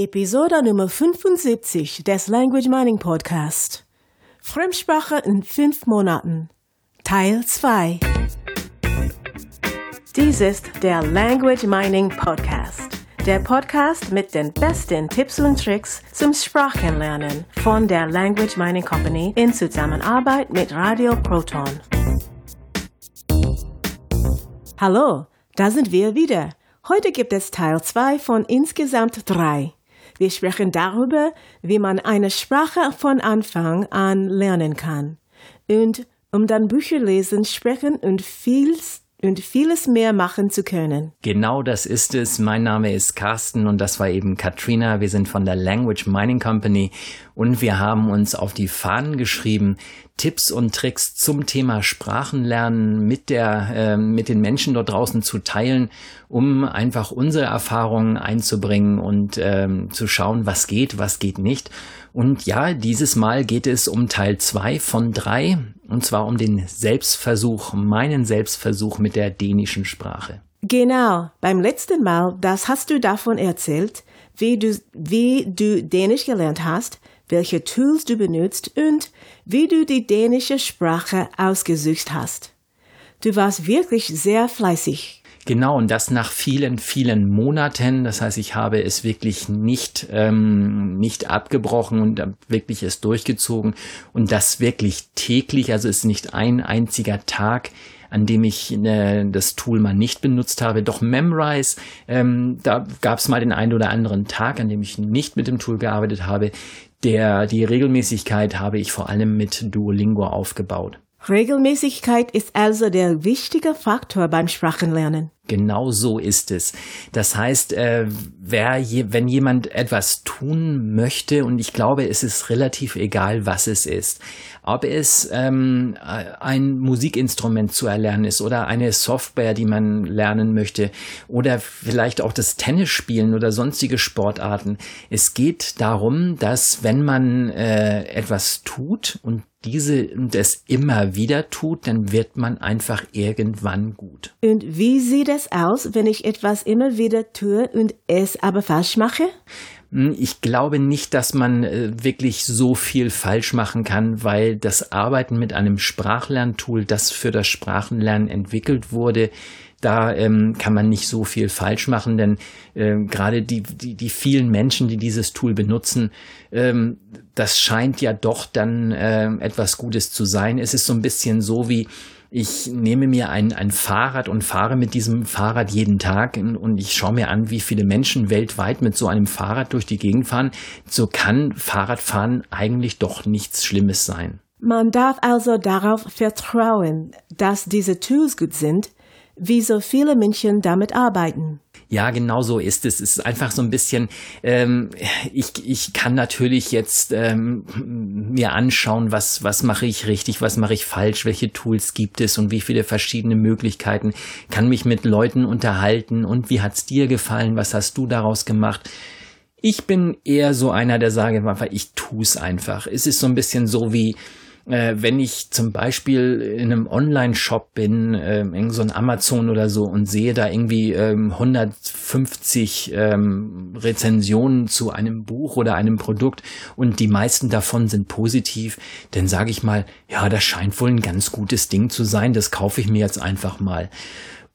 Episode Nummer 75 des Language Mining Podcast. Fremdsprache in fünf Monaten. Teil 2. Dies ist der Language Mining Podcast. Der Podcast mit den besten Tipps und Tricks zum Sprachenlernen von der Language Mining Company in Zusammenarbeit mit Radio Proton. Hallo, da sind wir wieder. Heute gibt es Teil 2 von insgesamt drei. Wir sprechen darüber, wie man eine Sprache von Anfang an lernen kann. Und um dann Bücher lesen, sprechen und vieles und vieles mehr machen zu können. Genau das ist es. Mein Name ist Carsten und das war eben Katrina. Wir sind von der Language Mining Company und wir haben uns auf die Fahnen geschrieben, Tipps und Tricks zum Thema Sprachenlernen mit der, äh, mit den Menschen dort draußen zu teilen, um einfach unsere Erfahrungen einzubringen und ähm, zu schauen, was geht, was geht nicht. Und ja, dieses Mal geht es um Teil zwei von drei, und zwar um den Selbstversuch, meinen Selbstversuch mit der dänischen Sprache. Genau, beim letzten Mal, das hast du davon erzählt, wie du, wie du Dänisch gelernt hast, welche Tools du benutzt und wie du die dänische Sprache ausgesucht hast. Du warst wirklich sehr fleißig. Genau, und das nach vielen, vielen Monaten. Das heißt, ich habe es wirklich nicht, ähm, nicht abgebrochen und wirklich es durchgezogen. Und das wirklich täglich, also ist nicht ein einziger Tag, an dem ich äh, das Tool mal nicht benutzt habe. Doch Memrise, ähm, da gab es mal den einen oder anderen Tag, an dem ich nicht mit dem Tool gearbeitet habe. Der, die Regelmäßigkeit habe ich vor allem mit Duolingo aufgebaut. Regelmäßigkeit ist also der wichtige Faktor beim Sprachenlernen. Genau so ist es. Das heißt, äh, wer je, wenn jemand etwas tun möchte, und ich glaube, es ist relativ egal, was es ist, ob es ähm, ein Musikinstrument zu erlernen ist oder eine Software, die man lernen möchte, oder vielleicht auch das Tennis spielen oder sonstige Sportarten. Es geht darum, dass wenn man äh, etwas tut und diese das immer wieder tut, dann wird man einfach irgendwann gut. Und wie sieht es aus, wenn ich etwas immer wieder tue und es aber falsch mache? Hm, ich glaube nicht, dass man äh, wirklich so viel falsch machen kann, weil das Arbeiten mit einem Sprachlerntool, das für das Sprachenlernen entwickelt wurde, da ähm, kann man nicht so viel falsch machen, denn äh, gerade die, die, die vielen Menschen, die dieses Tool benutzen, ähm, das scheint ja doch dann äh, etwas Gutes zu sein. Es ist so ein bisschen so wie, ich nehme mir ein, ein Fahrrad und fahre mit diesem Fahrrad jeden Tag und ich schaue mir an, wie viele Menschen weltweit mit so einem Fahrrad durch die Gegend fahren. So kann Fahrradfahren eigentlich doch nichts Schlimmes sein. Man darf also darauf vertrauen, dass diese Tools gut sind, wie so viele Menschen damit arbeiten. Ja, genau so ist es. Es ist einfach so ein bisschen, ähm, ich, ich kann natürlich jetzt ähm, mir anschauen, was, was mache ich richtig, was mache ich falsch, welche Tools gibt es und wie viele verschiedene Möglichkeiten, kann mich mit Leuten unterhalten und wie hat's dir gefallen, was hast du daraus gemacht. Ich bin eher so einer, der sage ich tu's einfach. Es ist so ein bisschen so wie, äh, wenn ich zum Beispiel in einem Online-Shop bin, äh, in so ein Amazon oder so und sehe da irgendwie ähm, 150 ähm, Rezensionen zu einem Buch oder einem Produkt und die meisten davon sind positiv, dann sage ich mal, ja, das scheint wohl ein ganz gutes Ding zu sein, das kaufe ich mir jetzt einfach mal.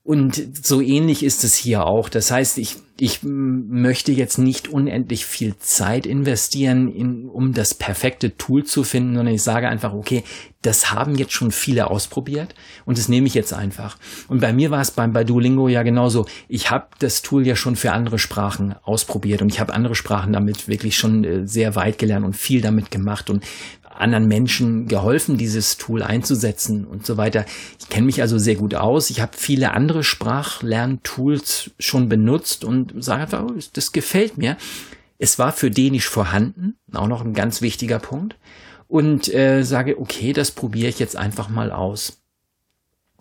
Und so ähnlich ist es hier auch. Das heißt, ich, ich möchte jetzt nicht unendlich viel Zeit investieren, in, um das perfekte Tool zu finden, sondern ich sage einfach, okay, das haben jetzt schon viele ausprobiert und das nehme ich jetzt einfach. Und bei mir war es beim bei Duolingo ja genauso. Ich habe das Tool ja schon für andere Sprachen ausprobiert und ich habe andere Sprachen damit wirklich schon äh, sehr weit gelernt und viel damit gemacht und anderen Menschen geholfen, dieses Tool einzusetzen und so weiter. Ich kenne mich also sehr gut aus. Ich habe viele andere Sprachlerntools schon benutzt und sage einfach, oh, das gefällt mir. Es war für Dänisch vorhanden, auch noch ein ganz wichtiger Punkt. Und äh, sage, okay, das probiere ich jetzt einfach mal aus.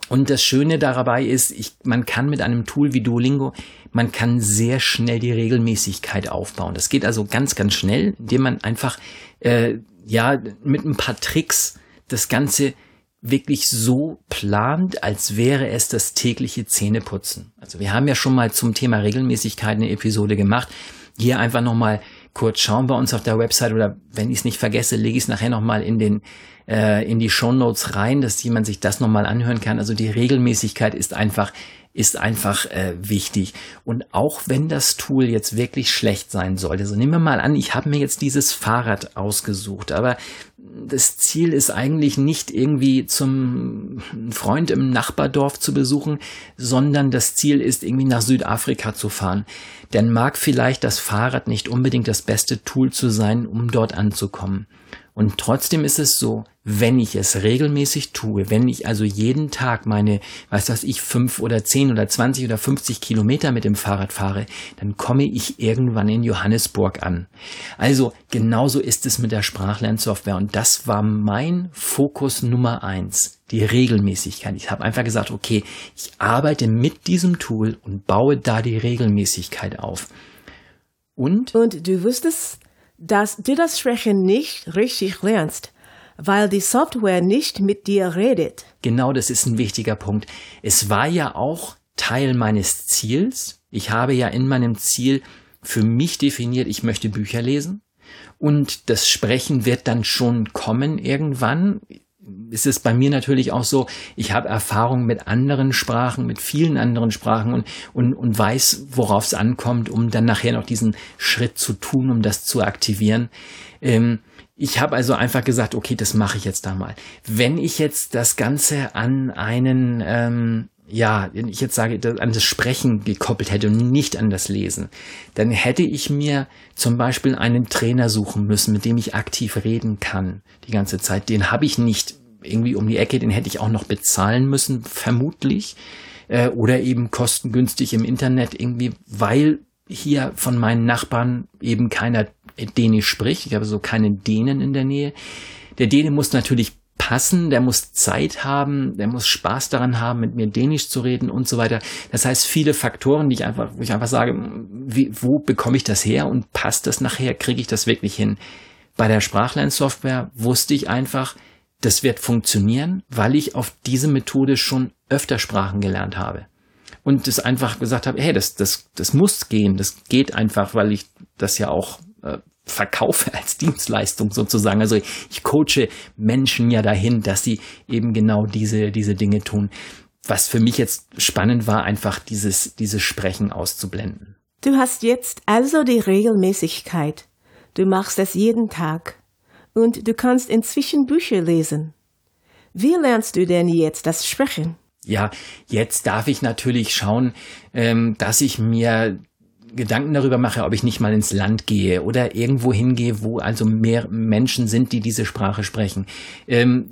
Und das Schöne dabei ist, ich, man kann mit einem Tool wie Duolingo, man kann sehr schnell die Regelmäßigkeit aufbauen. Das geht also ganz, ganz schnell, indem man einfach äh, ja, mit ein paar Tricks das Ganze wirklich so plant, als wäre es das tägliche Zähneputzen. Also wir haben ja schon mal zum Thema Regelmäßigkeit eine Episode gemacht. Hier einfach nochmal kurz schauen bei uns auf der Website oder wenn ich es nicht vergesse, lege ich es nachher nochmal in den äh, in die Show Notes rein, dass jemand sich das nochmal anhören kann. Also die Regelmäßigkeit ist einfach ist einfach äh, wichtig. Und auch wenn das Tool jetzt wirklich schlecht sein sollte, so nehmen wir mal an, ich habe mir jetzt dieses Fahrrad ausgesucht, aber das Ziel ist eigentlich nicht irgendwie zum Freund im Nachbardorf zu besuchen, sondern das Ziel ist irgendwie nach Südafrika zu fahren. Dann mag vielleicht das Fahrrad nicht unbedingt das beste Tool zu sein, um dort anzukommen. Und trotzdem ist es so, wenn ich es regelmäßig tue, wenn ich also jeden Tag meine, weiß was ich, fünf oder zehn oder zwanzig oder fünfzig Kilometer mit dem Fahrrad fahre, dann komme ich irgendwann in Johannesburg an. Also genauso ist es mit der Sprachlernsoftware und das war mein Fokus Nummer eins, die Regelmäßigkeit. Ich habe einfach gesagt, okay, ich arbeite mit diesem Tool und baue da die Regelmäßigkeit auf. Und? Und du wusstest, dass du das Sprechen nicht richtig lernst, weil die Software nicht mit dir redet. Genau, das ist ein wichtiger Punkt. Es war ja auch Teil meines Ziels. Ich habe ja in meinem Ziel für mich definiert, ich möchte Bücher lesen. Und das Sprechen wird dann schon kommen irgendwann ist es bei mir natürlich auch so, ich habe Erfahrung mit anderen Sprachen, mit vielen anderen Sprachen und, und, und weiß, worauf es ankommt, um dann nachher noch diesen Schritt zu tun, um das zu aktivieren. Ähm, ich habe also einfach gesagt, okay, das mache ich jetzt da mal. Wenn ich jetzt das Ganze an einen, ähm, ja, wenn ich jetzt sage, an das Sprechen gekoppelt hätte und nicht an das Lesen, dann hätte ich mir zum Beispiel einen Trainer suchen müssen, mit dem ich aktiv reden kann die ganze Zeit. Den habe ich nicht irgendwie um die Ecke, den hätte ich auch noch bezahlen müssen, vermutlich. Äh, oder eben kostengünstig im Internet irgendwie, weil hier von meinen Nachbarn eben keiner Dänisch spricht. Ich habe so keine Dänen in der Nähe. Der Däne muss natürlich passen, der muss Zeit haben, der muss Spaß daran haben, mit mir Dänisch zu reden und so weiter. Das heißt, viele Faktoren, die ich einfach, wo ich einfach sage, wie, wo bekomme ich das her und passt das nachher, kriege ich das wirklich hin? Bei der Sprachlernsoftware wusste ich einfach, das wird funktionieren, weil ich auf diese Methode schon öfter Sprachen gelernt habe. Und das einfach gesagt habe, hey, das, das, das muss gehen, das geht einfach, weil ich das ja auch äh, verkaufe als Dienstleistung sozusagen. Also ich coache Menschen ja dahin, dass sie eben genau diese, diese Dinge tun. Was für mich jetzt spannend war, einfach dieses, dieses Sprechen auszublenden. Du hast jetzt also die Regelmäßigkeit. Du machst es jeden Tag und du kannst inzwischen Bücher lesen. Wie lernst du denn jetzt das Sprechen? Ja, jetzt darf ich natürlich schauen, ähm, dass ich mir Gedanken darüber mache, ob ich nicht mal ins Land gehe oder irgendwo hingehe, wo also mehr Menschen sind, die diese Sprache sprechen. Ähm,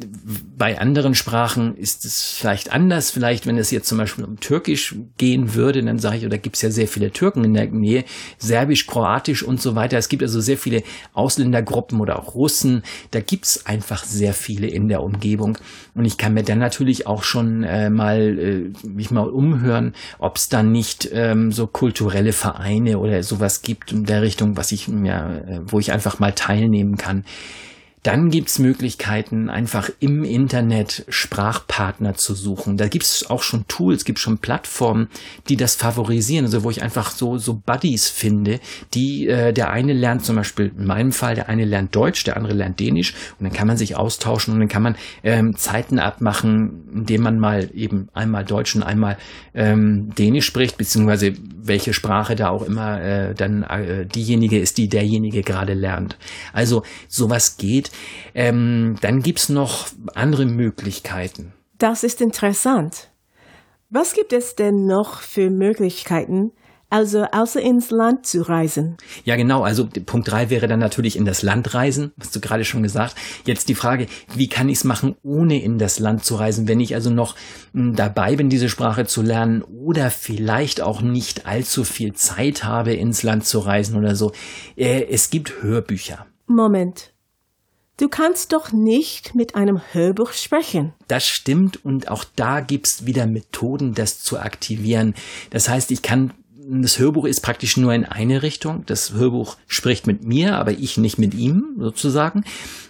bei anderen Sprachen ist es vielleicht anders. Vielleicht, wenn es jetzt zum Beispiel um Türkisch gehen würde, dann sage ich, oder gibt es ja sehr viele Türken in der Nähe, Serbisch, Kroatisch und so weiter. Es gibt also sehr viele Ausländergruppen oder auch Russen. Da gibt es einfach sehr viele in der Umgebung. Und ich kann mir dann natürlich auch schon äh, mal äh, mich mal umhören, ob es dann nicht ähm, so kulturelle Vereine Vereine oder sowas gibt in der Richtung, was ich ja, wo ich einfach mal teilnehmen kann. Dann gibt's Möglichkeiten, einfach im Internet Sprachpartner zu suchen. Da gibt's auch schon Tools, gibt schon Plattformen, die das favorisieren, also wo ich einfach so, so Buddies finde, die äh, der eine lernt zum Beispiel, in meinem Fall, der eine lernt Deutsch, der andere lernt Dänisch und dann kann man sich austauschen und dann kann man ähm, Zeiten abmachen, indem man mal eben einmal Deutsch und einmal ähm, Dänisch spricht, beziehungsweise welche Sprache da auch immer äh, dann äh, diejenige ist, die derjenige gerade lernt. Also sowas geht ähm, dann gibt's noch andere Möglichkeiten. Das ist interessant. Was gibt es denn noch für Möglichkeiten, also außer ins Land zu reisen. Ja, genau. Also Punkt drei wäre dann natürlich in das Land reisen, hast du gerade schon gesagt. Jetzt die Frage, wie kann ich es machen, ohne in das Land zu reisen, wenn ich also noch hm, dabei bin, diese Sprache zu lernen oder vielleicht auch nicht allzu viel Zeit habe, ins Land zu reisen oder so. Äh, es gibt Hörbücher. Moment. Du kannst doch nicht mit einem Hörbuch sprechen. Das stimmt und auch da gibt's wieder Methoden, das zu aktivieren. Das heißt, ich kann das Hörbuch ist praktisch nur in eine Richtung. Das Hörbuch spricht mit mir, aber ich nicht mit ihm sozusagen.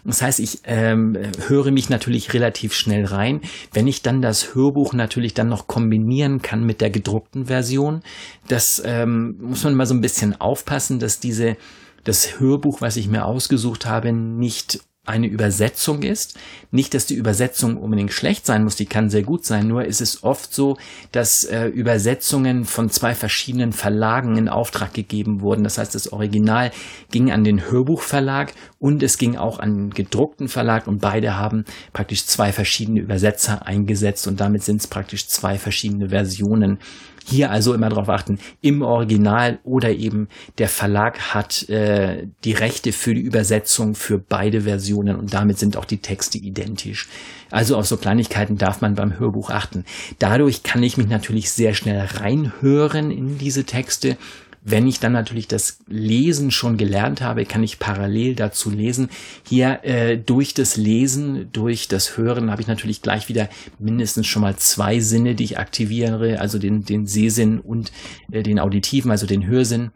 Das heißt, ich ähm, höre mich natürlich relativ schnell rein. Wenn ich dann das Hörbuch natürlich dann noch kombinieren kann mit der gedruckten Version, das ähm, muss man mal so ein bisschen aufpassen, dass diese das Hörbuch, was ich mir ausgesucht habe, nicht eine Übersetzung ist. Nicht, dass die Übersetzung unbedingt schlecht sein muss, die kann sehr gut sein, nur ist es oft so, dass äh, Übersetzungen von zwei verschiedenen Verlagen in Auftrag gegeben wurden. Das heißt, das Original ging an den Hörbuchverlag und es ging auch an den gedruckten Verlag und beide haben praktisch zwei verschiedene Übersetzer eingesetzt und damit sind es praktisch zwei verschiedene Versionen hier also immer darauf achten, im Original oder eben der Verlag hat äh, die Rechte für die Übersetzung für beide Versionen und damit sind auch die Texte identisch. Also auf so Kleinigkeiten darf man beim Hörbuch achten. Dadurch kann ich mich natürlich sehr schnell reinhören in diese Texte wenn ich dann natürlich das Lesen schon gelernt habe, kann ich parallel dazu lesen. Hier äh, durch das Lesen, durch das Hören habe ich natürlich gleich wieder mindestens schon mal zwei Sinne, die ich aktiviere, also den, den Sehsinn und äh, den auditiven, also den Hörsinn.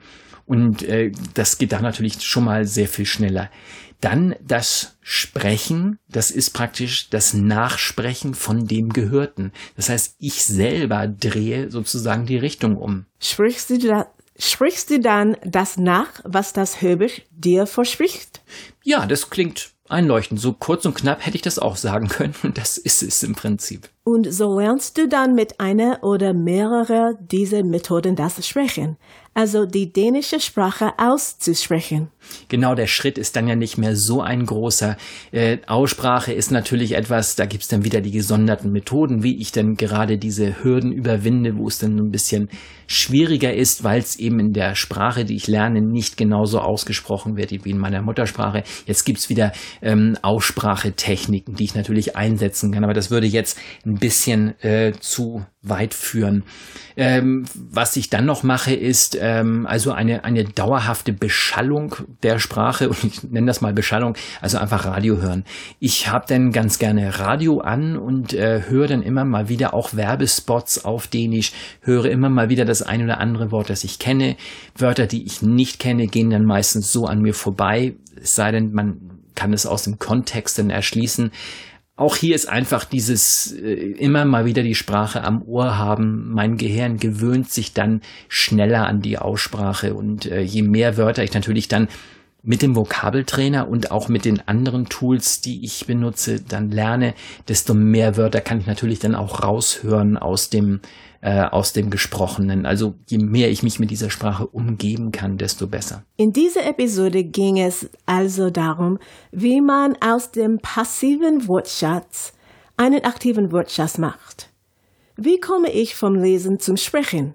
Und äh, das geht da natürlich schon mal sehr viel schneller. Dann das Sprechen, das ist praktisch das Nachsprechen von dem Gehörten. Das heißt, ich selber drehe sozusagen die Richtung um. Sprichst du da Sprichst du dann das nach, was das Hörbuch dir verspricht? Ja, das klingt einleuchtend. So kurz und knapp hätte ich das auch sagen können. Und das ist es im Prinzip. Und so lernst du dann mit einer oder mehrere dieser Methoden das Sprechen, also die dänische Sprache auszusprechen. Genau, der Schritt ist dann ja nicht mehr so ein großer. Äh, Aussprache ist natürlich etwas, da gibt's dann wieder die gesonderten Methoden, wie ich denn gerade diese Hürden überwinde, wo es dann ein bisschen schwieriger ist, weil es eben in der Sprache, die ich lerne, nicht genauso ausgesprochen wird wie in meiner Muttersprache. Jetzt gibt's wieder ähm, Aussprachetechniken, die ich natürlich einsetzen kann, aber das würde jetzt ein bisschen äh, zu weit führen. Ähm, was ich dann noch mache, ist ähm, also eine, eine dauerhafte Beschallung der Sprache und ich nenne das mal Beschallung, also einfach Radio hören. Ich habe dann ganz gerne Radio an und äh, höre dann immer mal wieder auch Werbespots auf Dänisch, höre immer mal wieder das ein oder andere Wort, das ich kenne. Wörter, die ich nicht kenne, gehen dann meistens so an mir vorbei, es sei denn, man kann es aus dem Kontext dann erschließen auch hier ist einfach dieses äh, immer mal wieder die Sprache am Ohr haben. Mein Gehirn gewöhnt sich dann schneller an die Aussprache und äh, je mehr Wörter ich natürlich dann mit dem Vokabeltrainer und auch mit den anderen Tools, die ich benutze, dann lerne, desto mehr Wörter kann ich natürlich dann auch raushören aus dem äh, aus dem Gesprochenen. Also je mehr ich mich mit dieser Sprache umgeben kann, desto besser. In dieser Episode ging es also darum, wie man aus dem passiven Wortschatz einen aktiven Wortschatz macht. Wie komme ich vom Lesen zum Sprechen?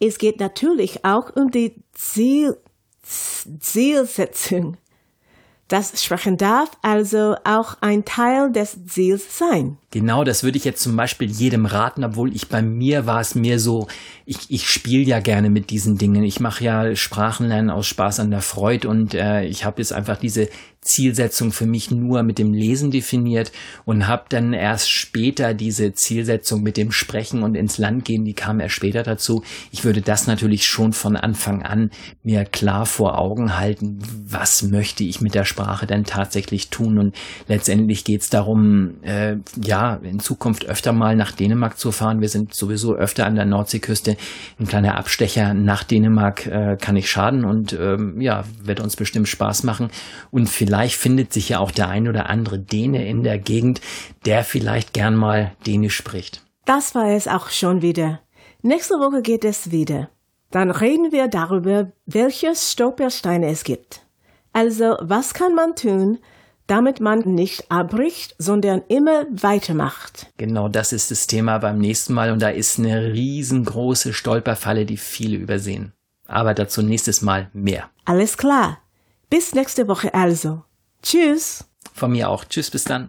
Es geht natürlich auch um die Ziel Zielsetzung. Das Sprechen darf also auch ein Teil des Ziels sein. Genau, das würde ich jetzt zum Beispiel jedem raten, obwohl ich bei mir war es mir so, ich, ich spiele ja gerne mit diesen Dingen. Ich mache ja Sprachenlernen aus Spaß an der Freude und äh, ich habe jetzt einfach diese Zielsetzung für mich nur mit dem Lesen definiert und habe dann erst später diese Zielsetzung mit dem Sprechen und ins Land gehen, die kam erst später dazu. Ich würde das natürlich schon von Anfang an mir klar vor Augen halten, was möchte ich mit der Sprache denn tatsächlich tun und letztendlich geht es darum, äh, ja, in Zukunft öfter mal nach Dänemark zu fahren. Wir sind sowieso öfter an der Nordseeküste. Ein kleiner Abstecher nach Dänemark äh, kann nicht schaden und ähm, ja, wird uns bestimmt Spaß machen. Und vielleicht findet sich ja auch der ein oder andere Däne in der Gegend, der vielleicht gern mal Dänisch spricht. Das war es auch schon wieder. Nächste Woche geht es wieder. Dann reden wir darüber, welche Stolpersteine es gibt. Also, was kann man tun, damit man nicht abbricht, sondern immer weitermacht. Genau das ist das Thema beim nächsten Mal und da ist eine riesengroße Stolperfalle, die viele übersehen. Aber dazu nächstes Mal mehr. Alles klar. Bis nächste Woche also. Tschüss. Von mir auch. Tschüss, bis dann.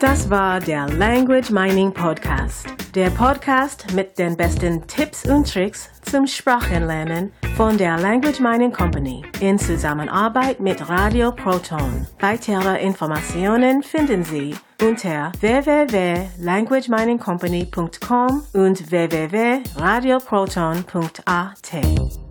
Das war der Language Mining Podcast. Der Podcast mit den besten Tipps und Tricks zum Sprachenlernen von der Language Mining Company in Zusammenarbeit mit Radio Proton. Weitere Informationen finden Sie unter www.languageminingcompany.com und www.radioproton.at.